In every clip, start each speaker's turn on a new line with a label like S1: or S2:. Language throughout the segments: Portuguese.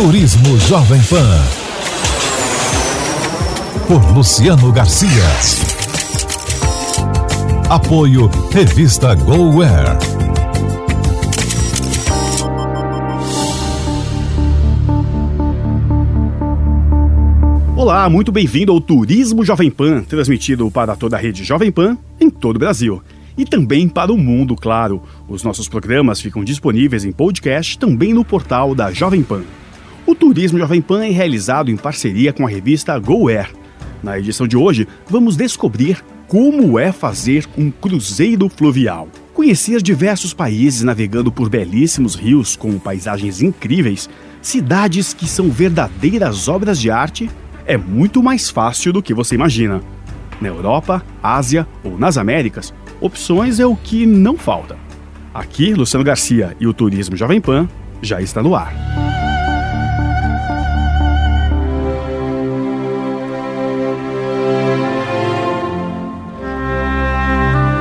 S1: Turismo Jovem Pan. Por Luciano Garcia. Apoio Revista GoWare.
S2: Olá, muito bem-vindo ao Turismo Jovem Pan, transmitido para toda a rede Jovem Pan em todo o Brasil. E também para o mundo, claro. Os nossos programas ficam disponíveis em podcast também no portal da Jovem Pan. O Turismo Jovem Pan é realizado em parceria com a revista GoAir. Na edição de hoje, vamos descobrir como é fazer um cruzeiro fluvial. Conhecer diversos países navegando por belíssimos rios com paisagens incríveis, cidades que são verdadeiras obras de arte é muito mais fácil do que você imagina. Na Europa, Ásia ou nas Américas, opções é o que não falta. Aqui, Luciano Garcia e o Turismo Jovem Pan já está no ar.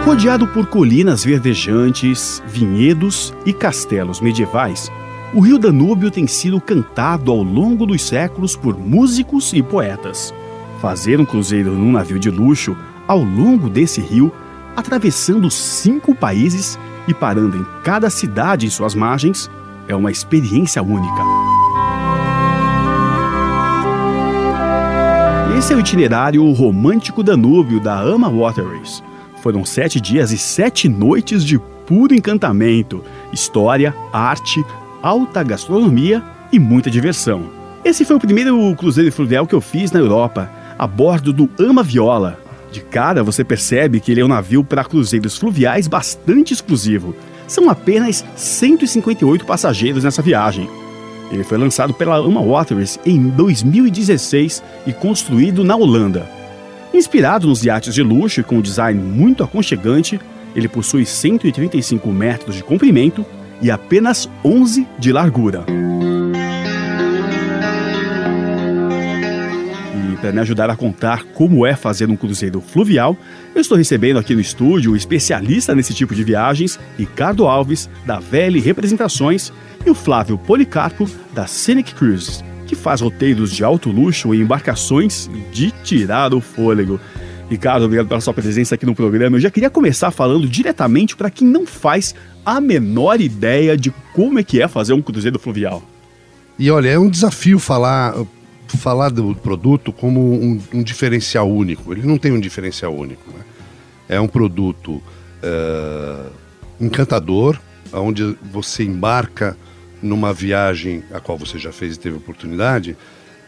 S2: Rodeado por colinas verdejantes, vinhedos e castelos medievais, o rio Danúbio tem sido cantado ao longo dos séculos por músicos e poetas. Fazer um cruzeiro num navio de luxo ao longo desse rio, atravessando cinco países e parando em cada cidade em suas margens, é uma experiência única. Esse é o itinerário romântico Danúbio da Ama Waterways. Foram sete dias e sete noites de puro encantamento, história, arte, alta gastronomia e muita diversão. Esse foi o primeiro cruzeiro fluvial que eu fiz na Europa, a bordo do Ama Viola. De cara você percebe que ele é um navio para cruzeiros fluviais bastante exclusivo. São apenas 158 passageiros nessa viagem. Ele foi lançado pela Ama Waterways em 2016 e construído na Holanda. Inspirado nos iates de luxo e com um design muito aconchegante, ele possui 135 metros de comprimento e apenas 11 de largura. E para me ajudar a contar como é fazer um cruzeiro fluvial, eu estou recebendo aqui no estúdio o especialista nesse tipo de viagens, Ricardo Alves, da VL Representações, e o Flávio Policarpo, da Scenic Cruises, que faz roteiros de alto luxo em embarcações de tirar o fôlego. Ricardo, obrigado pela sua presença aqui no programa. Eu já queria começar falando diretamente para quem não faz a menor ideia de como é que é fazer um cruzeiro fluvial.
S3: E olha, é um desafio falar, falar do produto como um, um diferencial único. Ele não tem um diferencial único. Né? É um produto uh, encantador, onde você embarca numa viagem a qual você já fez e teve oportunidade,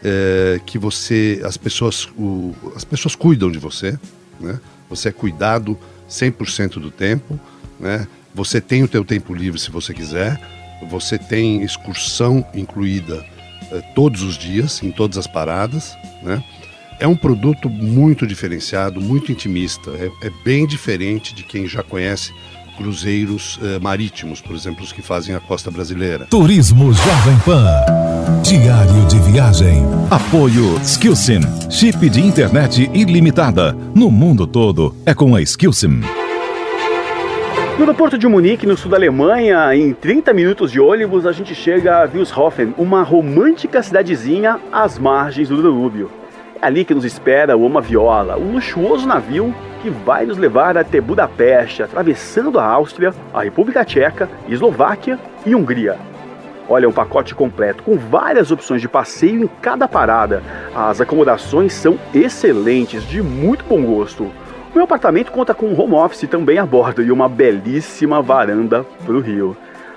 S3: é, que você as pessoas o, as pessoas cuidam de você, né? Você é cuidado 100% do tempo, né? Você tem o teu tempo livre se você quiser. Você tem excursão incluída é, todos os dias, em todas as paradas, né? É um produto muito diferenciado, muito intimista. É, é bem diferente de quem já conhece cruzeiros eh, marítimos, por exemplo, os que fazem a costa brasileira.
S1: Turismo Jovem Pan. Diário de viagem. Apoio Skillsim. Chip de internet ilimitada. No mundo todo é com a Skillsim.
S2: No aeroporto de Munique, no sul da Alemanha, em 30 minutos de ônibus, a gente chega a Wilshofen, uma romântica cidadezinha às margens do Danúbio. É ali que nos espera o Oma Viola, um luxuoso navio que vai nos levar até Budapeste, atravessando a Áustria, a República Tcheca, Eslováquia e Hungria. Olha, um pacote completo com várias opções de passeio em cada parada. As acomodações são excelentes, de muito bom gosto. O meu apartamento conta com um home office também a bordo e uma belíssima varanda para o rio.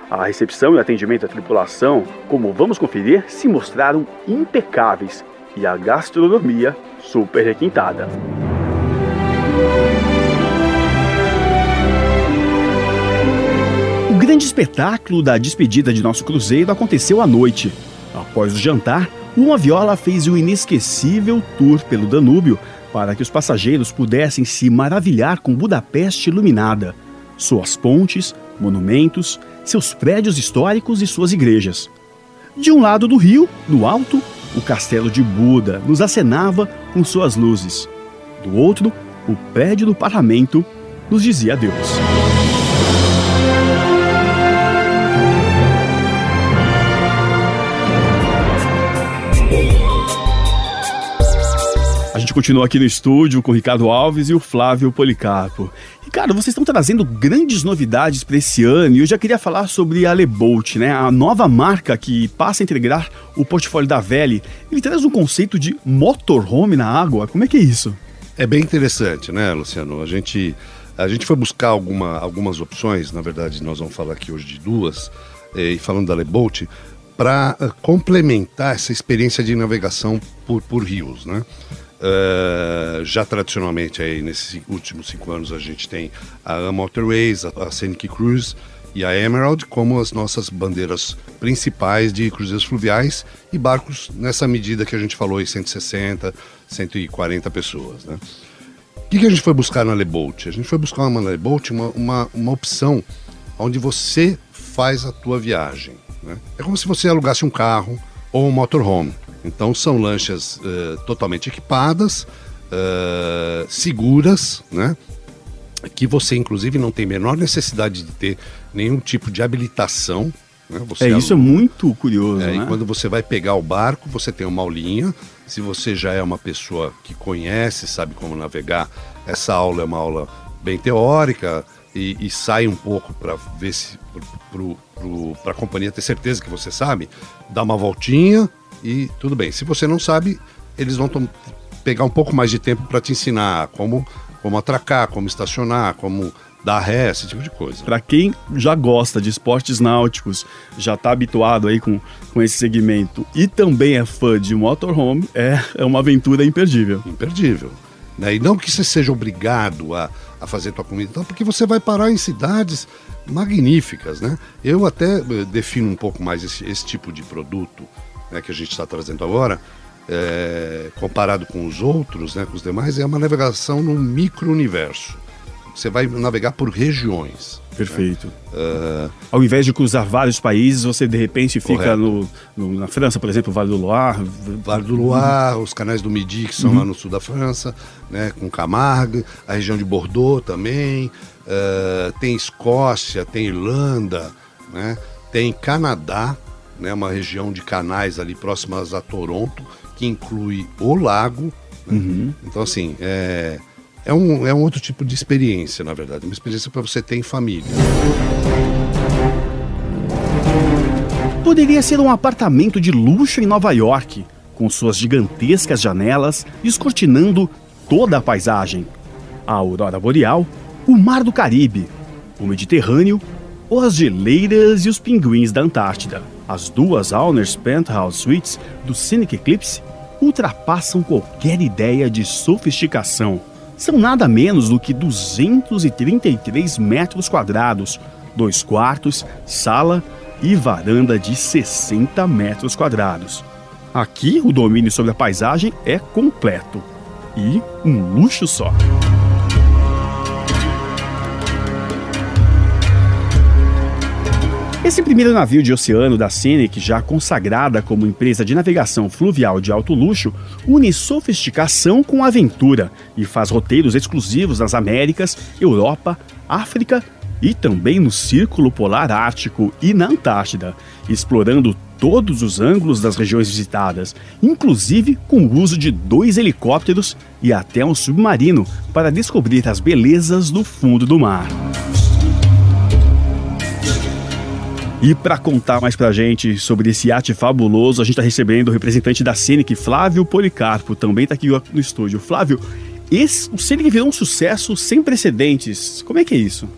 S2: A recepção e o atendimento da tripulação, como vamos conferir, se mostraram impecáveis e a gastronomia super requintada. O grande espetáculo da despedida de nosso cruzeiro aconteceu à noite. Após o jantar, uma viola fez o inesquecível tour pelo Danúbio para que os passageiros pudessem se maravilhar com Budapeste iluminada, suas pontes, monumentos, seus prédios históricos e suas igrejas. De um lado do rio, no alto, o castelo de Buda nos acenava com suas luzes. Do outro, o prédio do parlamento nos dizia adeus. Gente continua aqui no estúdio com o Ricardo Alves e o Flávio Policarpo. Ricardo, vocês estão trazendo grandes novidades para esse ano e eu já queria falar sobre a Lebolt, né? A nova marca que passa a integrar o portfólio da Vele. Ele traz um conceito de motorhome na água. Como é que é isso?
S3: É bem interessante, né, Luciano? A gente, a gente foi buscar alguma, algumas opções, na verdade, nós vamos falar aqui hoje de duas, eh, e falando da Lebolt, para eh, complementar essa experiência de navegação por, por rios, né? Uh, já tradicionalmente aí nesses últimos cinco anos a gente tem a Waterways, a, a Scenic Cruise e a Emerald como as nossas bandeiras principais de cruzeiros fluviais e barcos nessa medida que a gente falou aí 160, 140 pessoas, né? O que, que a gente foi buscar na Lebolt? A gente foi buscar na Lebolt uma, uma, uma opção onde você faz a tua viagem. Né? É como se você alugasse um carro ou um motorhome. Então são lanchas uh, totalmente equipadas, uh, seguras, né? que você inclusive não tem menor necessidade de ter nenhum tipo de habilitação.
S2: Né? é, isso é muito curioso. É,
S3: né? E quando você vai pegar o barco, você tem uma aulinha. Se você já é uma pessoa que conhece, sabe como navegar, essa aula é uma aula bem teórica e, e sai um pouco para ver se para a companhia ter certeza que você sabe, dá uma voltinha, e tudo bem. Se você não sabe, eles vão pegar um pouco mais de tempo para te ensinar como, como atracar, como estacionar, como dar ré, esse tipo de coisa.
S2: Para quem já gosta de esportes náuticos, já está habituado aí com, com esse segmento e também é fã de motorhome, é, é uma aventura imperdível.
S3: Imperdível. Né? E não que você seja obrigado a, a fazer tua comida, então, porque você vai parar em cidades magníficas, né? Eu até eh, defino um pouco mais esse, esse tipo de produto né, que a gente está trazendo agora, é, comparado com os outros, né, com os demais, é uma navegação num micro-universo. Você vai navegar por regiões.
S2: Perfeito. Né? Uh... Ao invés de cruzar vários países, você de repente fica no, no, na França, por exemplo, Vale do Loire.
S3: Vale do Loire, os canais do Midi, que são uhum. lá no sul da França, né, com Camargue, a região de Bordeaux também. Uh, tem Escócia, tem Irlanda, né, tem Canadá, né, uma região de canais ali próximas a Toronto, que inclui o lago. Né? Uhum. Então, assim, é, é, um, é um outro tipo de experiência, na verdade. Uma experiência para você ter em família.
S2: Poderia ser um apartamento de luxo em Nova York, com suas gigantescas janelas descortinando toda a paisagem. A aurora boreal, o mar do Caribe, o Mediterrâneo ou as geleiras e os pinguins da Antártida. As duas Awners Penthouse Suites do Scenic Eclipse ultrapassam qualquer ideia de sofisticação. São nada menos do que 233 metros quadrados, dois quartos, sala e varanda de 60 metros quadrados. Aqui o domínio sobre a paisagem é completo e um luxo só. Esse primeiro navio de oceano da Scenic, já consagrada como empresa de navegação fluvial de alto luxo, une sofisticação com aventura e faz roteiros exclusivos nas Américas, Europa, África e também no Círculo Polar Ártico e na Antártida, explorando todos os ângulos das regiões visitadas, inclusive com o uso de dois helicópteros e até um submarino para descobrir as belezas do fundo do mar. E para contar mais pra gente sobre esse iate fabuloso, a gente está recebendo o representante da Scenic, Flávio Policarpo, também está aqui no estúdio. Flávio, esse, o Scenic virou um sucesso sem precedentes. Como é que é isso?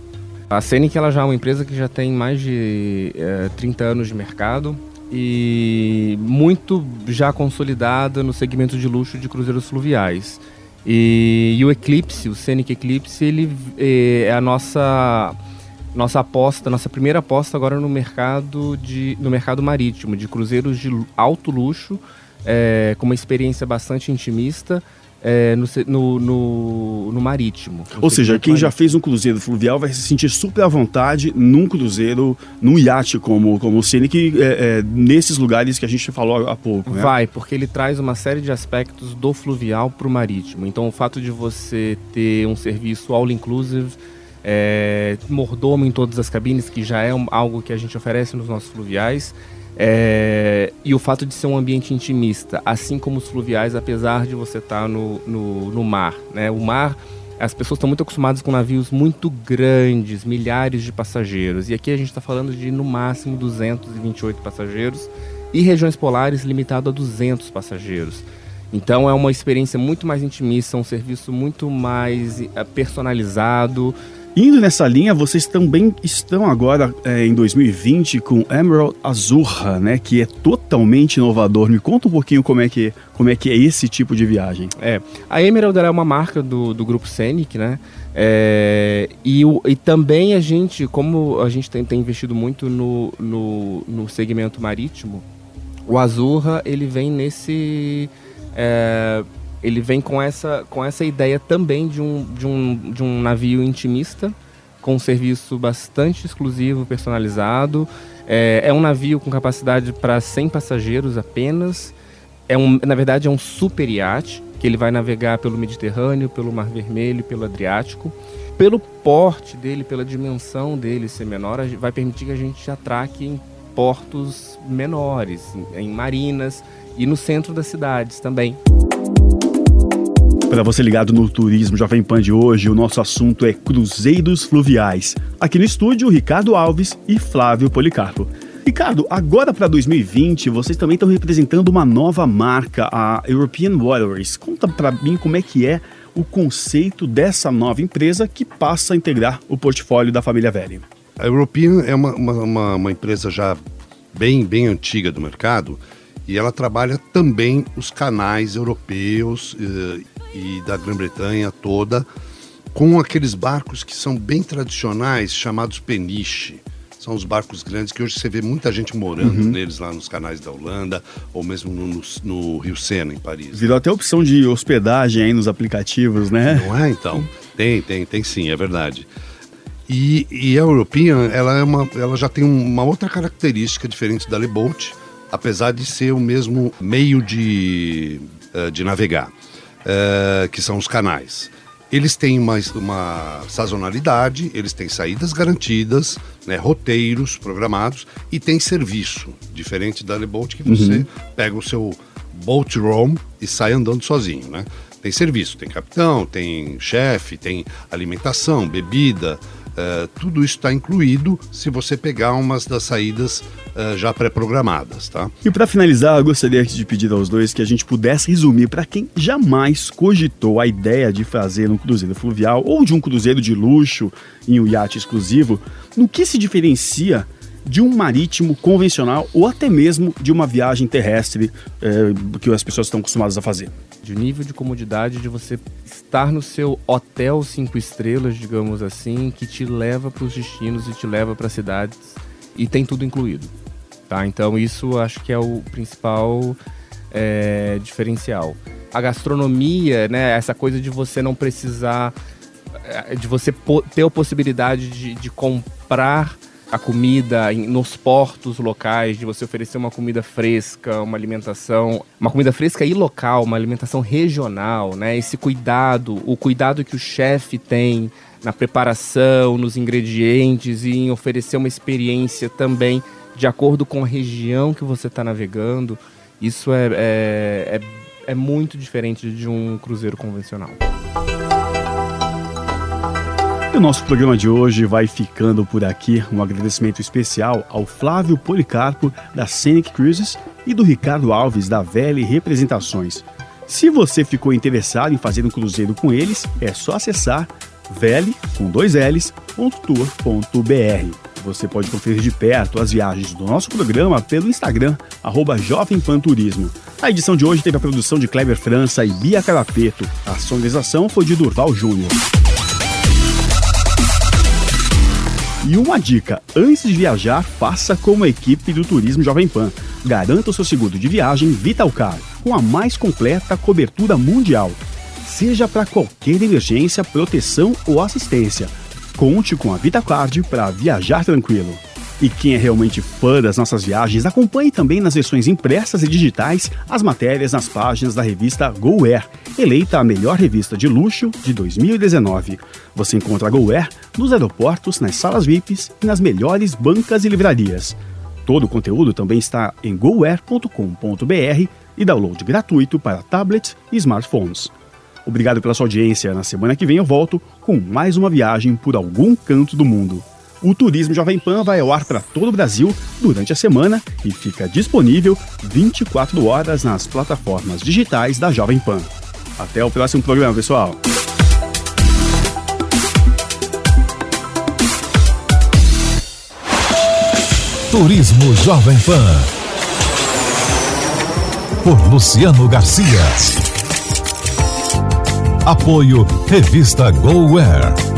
S4: A Scenic ela já é uma empresa que já tem mais de é, 30 anos de mercado e muito já consolidada no segmento de luxo de cruzeiros fluviais. E, e o Eclipse, o Scenic Eclipse, ele é, é a nossa nossa aposta, nossa primeira aposta agora no mercado de no mercado marítimo, de cruzeiros de alto luxo, é, com uma experiência bastante intimista. É, no, no, no, no, marítimo.
S2: Ou seja, quem marítimo. já fez um cruzeiro fluvial vai se sentir super à vontade num cruzeiro, num iate como, como o Scenic, é, é, nesses lugares que a gente falou há pouco. Né?
S4: Vai, porque ele traz uma série de aspectos do fluvial para o marítimo. Então, o fato de você ter um serviço all-inclusive é, mordomo em todas as cabines, que já é um, algo que a gente oferece nos nossos fluviais. É, e o fato de ser um ambiente intimista, assim como os fluviais, apesar de você estar no, no, no mar. Né? O mar, as pessoas estão muito acostumadas com navios muito grandes, milhares de passageiros. E aqui a gente está falando de no máximo 228 passageiros e regiões polares limitado a 200 passageiros. Então é uma experiência muito mais intimista, um serviço muito mais eh, personalizado
S2: Indo nessa linha, vocês também estão agora é, em 2020 com Emerald Azurra, né, que é totalmente inovador. Me conta um pouquinho como é que, como é, que é esse tipo de viagem.
S4: É, a Emerald é uma marca do, do grupo Scenic, né? É, e, o, e também a gente, como a gente tem, tem investido muito no, no, no, segmento marítimo, o Azurra ele vem nesse é, ele vem com essa, com essa ideia também de um, de, um, de um navio intimista, com um serviço bastante exclusivo, personalizado. É, é um navio com capacidade para 100 passageiros apenas. É um, na verdade, é um super iate, que ele vai navegar pelo Mediterrâneo, pelo Mar Vermelho, pelo Adriático. Pelo porte dele, pela dimensão dele ser menor, vai permitir que a gente atraque em portos menores, em, em marinas e no centro das cidades também.
S2: Para você ligado no Turismo Jovem Pan de hoje, o nosso assunto é cruzeiros fluviais. Aqui no estúdio, Ricardo Alves e Flávio Policarpo. Ricardo, agora para 2020, vocês também estão representando uma nova marca, a European Waterways. Conta para mim como é que é o conceito dessa nova empresa que passa a integrar o portfólio da família Velho.
S3: A European é uma, uma, uma empresa já bem, bem antiga do mercado e ela trabalha também os canais europeus eh, e da Grã-Bretanha toda, com aqueles barcos que são bem tradicionais, chamados peniche. São os barcos grandes que hoje você vê muita gente morando uhum. neles lá nos canais da Holanda ou mesmo no, no, no, Rio Sena, em Paris.
S2: Virou até opção de hospedagem aí nos aplicativos, né?
S3: Não é, então? Tem, tem, tem sim, é verdade. E, e a European, ela, é uma, ela já tem uma outra característica diferente da Leboat, apesar de ser o mesmo meio de, eh, de navegar. Eh, que são os canais. Eles têm uma, uma sazonalidade, eles têm saídas garantidas, né, roteiros programados e tem serviço, diferente da Leboat que você uhum. pega o seu boat roam e sai andando sozinho, né? Tem serviço, tem capitão, tem chefe, tem alimentação, bebida, Uh, tudo isso está incluído se você pegar umas das saídas uh, já pré-programadas, tá?
S2: E para finalizar, eu gostaria de pedir aos dois que a gente pudesse resumir para quem jamais cogitou a ideia de fazer um cruzeiro fluvial ou de um cruzeiro de luxo em um iate exclusivo, no que se diferencia de um marítimo convencional ou até mesmo de uma viagem terrestre eh, que as pessoas estão acostumadas a fazer
S4: de nível de comodidade de você estar no seu hotel cinco estrelas, digamos assim, que te leva para os destinos e te leva para cidades e tem tudo incluído. Tá? Então isso acho que é o principal é, diferencial. A gastronomia, né, essa coisa de você não precisar, é, de você ter a possibilidade de, de comprar a comida nos portos locais, de você oferecer uma comida fresca, uma alimentação, uma comida fresca e local, uma alimentação regional, né? Esse cuidado, o cuidado que o chefe tem na preparação, nos ingredientes e em oferecer uma experiência também de acordo com a região que você está navegando, isso é, é, é, é muito diferente de um cruzeiro convencional.
S2: E o nosso programa de hoje vai ficando por aqui. Um agradecimento especial ao Flávio Policarpo, da Scenic Cruises, e do Ricardo Alves, da Vele Representações. Se você ficou interessado em fazer um cruzeiro com eles, é só acessar vele, com dois L's, .tour.br. Você pode conferir de perto as viagens do nosso programa pelo Instagram, arroba Jovem Pan Turismo. A edição de hoje teve a produção de Kleber França e Bia Carapeto. A sonorização foi de Durval Júnior. E uma dica: antes de viajar, faça como a equipe do Turismo Jovem Pan. Garanta o seu seguro de viagem Vitalcar, com a mais completa cobertura mundial. Seja para qualquer emergência, proteção ou assistência. Conte com a VitaCard para viajar tranquilo. E quem é realmente fã das nossas viagens, acompanhe também nas versões impressas e digitais as matérias nas páginas da revista GoAir, eleita a melhor revista de luxo de 2019. Você encontra a GoAir nos aeroportos, nas salas VIPs e nas melhores bancas e livrarias. Todo o conteúdo também está em goer.com.br e download gratuito para tablets e smartphones. Obrigado pela sua audiência. Na semana que vem eu volto com mais uma viagem por algum canto do mundo. O Turismo Jovem Pan vai ao ar para todo o Brasil durante a semana e fica disponível 24 horas nas plataformas digitais da Jovem Pan. Até o próximo programa, pessoal.
S1: Turismo Jovem Pan. Por Luciano Garcia. Apoio Revista GoWare.